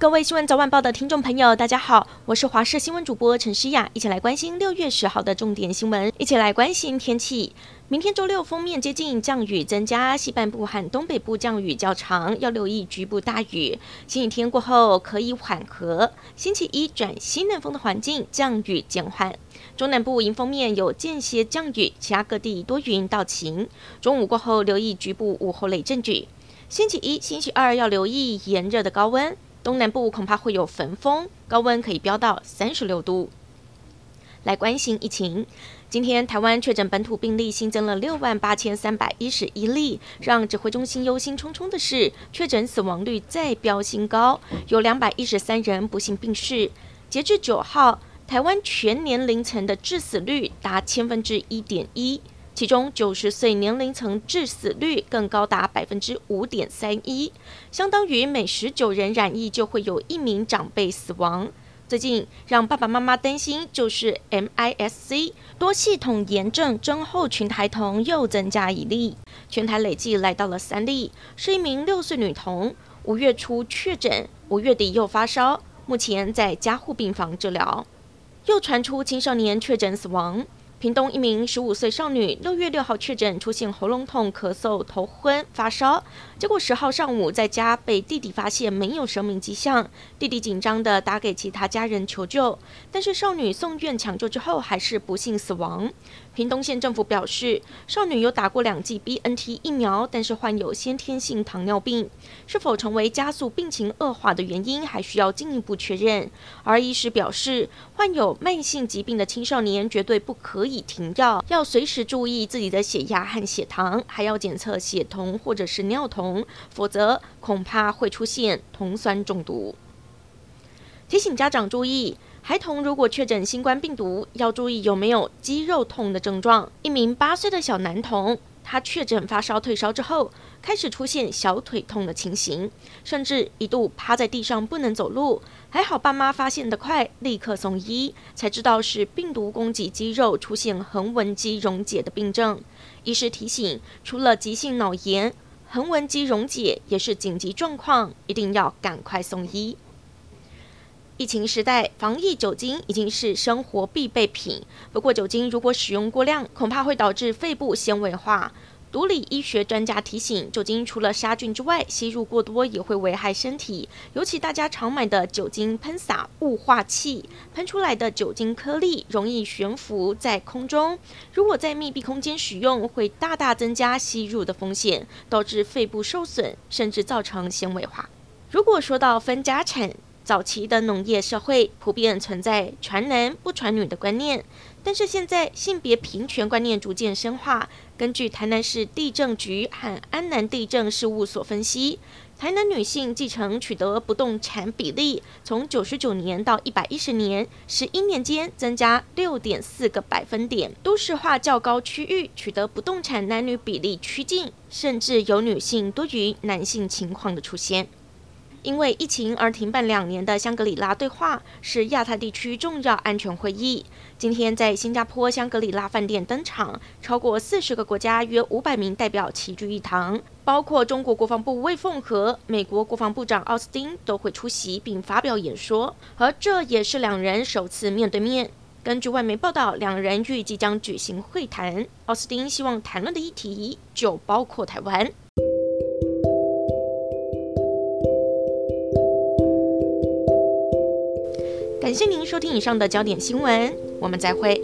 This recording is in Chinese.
各位新闻早晚报的听众朋友，大家好，我是华视新闻主播陈诗雅，一起来关心六月十号的重点新闻，一起来关心天气。明天周六锋面接近，降雨增加，西半部和东北部降雨较长，要留意局部大雨。星期天过后可以缓和，星期一转西南风的环境，降雨减缓。中南部迎风面有间歇降雨，其他各地多云到晴。中午过后留意局部午后雷阵雨。星期一、星期二要留意炎热的高温。东南部恐怕会有焚风，高温可以飙到三十六度。来关心疫情，今天台湾确诊本土病例新增了六万八千三百一十一例，让指挥中心忧心忡忡的是，确诊死亡率再飙新高，有两百一十三人不幸病逝。截至九号，台湾全年龄层的致死率达千分之一点一。其中九十岁年龄层致死率更高达百分之五点三一，相当于每十九人染疫就会有一名长辈死亡。最近让爸爸妈妈担心就是 MIS-C 多系统炎症症候群孩童又增加一例，全台累计来到了三例，是一名六岁女童，五月初确诊，五月底又发烧，目前在加护病房治疗。又传出青少年确诊死亡。屏东一名十五岁少女，六月六号确诊出现喉咙痛、咳嗽、头昏、发烧，结果十号上午在家被弟弟发现没有生命迹象，弟弟紧张地打给其他家人求救，但是少女送院抢救之后还是不幸死亡。屏东县政府表示，少女有打过两剂 BNT 疫苗，但是患有先天性糖尿病，是否成为加速病情恶化的原因，还需要进一步确认。而医师表示，患有慢性疾病的青少年绝对不可以以停药，要随时注意自己的血压和血糖，还要检测血酮或者是尿酮，否则恐怕会出现酮酸中毒。提醒家长注意。孩童如果确诊新冠病毒，要注意有没有肌肉痛的症状。一名八岁的小男童，他确诊发烧退烧之后，开始出现小腿痛的情形，甚至一度趴在地上不能走路。还好爸妈发现得快，立刻送医，才知道是病毒攻击肌肉，出现横纹肌溶解的病症。医师提醒，除了急性脑炎，横纹肌溶解也是紧急状况，一定要赶快送医。疫情时代，防疫酒精已经是生活必备品。不过，酒精如果使用过量，恐怕会导致肺部纤维化。毒理医学专家提醒，酒精除了杀菌之外，吸入过多也会危害身体。尤其大家常买的酒精喷洒雾化器，喷出来的酒精颗粒容易悬浮在空中。如果在密闭空间使用，会大大增加吸入的风险，导致肺部受损，甚至造成纤维化。如果说到分家产，早期的农业社会普遍存在传男不传女的观念，但是现在性别平权观念逐渐深化。根据台南市地政局和安南地政事务所分析，台南女性继承取得不动产比例从九十九年到一百一十年十一年间增加六点四个百分点，都市化较高区域取得不动产男女比例趋近，甚至有女性多于男性情况的出现。因为疫情而停办两年的香格里拉对话是亚太地区重要安全会议，今天在新加坡香格里拉饭店登场，超过四十个国家约五百名代表齐聚一堂，包括中国国防部魏凤和、美国国防部长奥斯汀都会出席并发表演说，而这也是两人首次面对面。根据外媒报道，两人预计将举行会谈，奥斯汀希望谈论的议题就包括台湾。感谢您收听以上的焦点新闻，我们再会。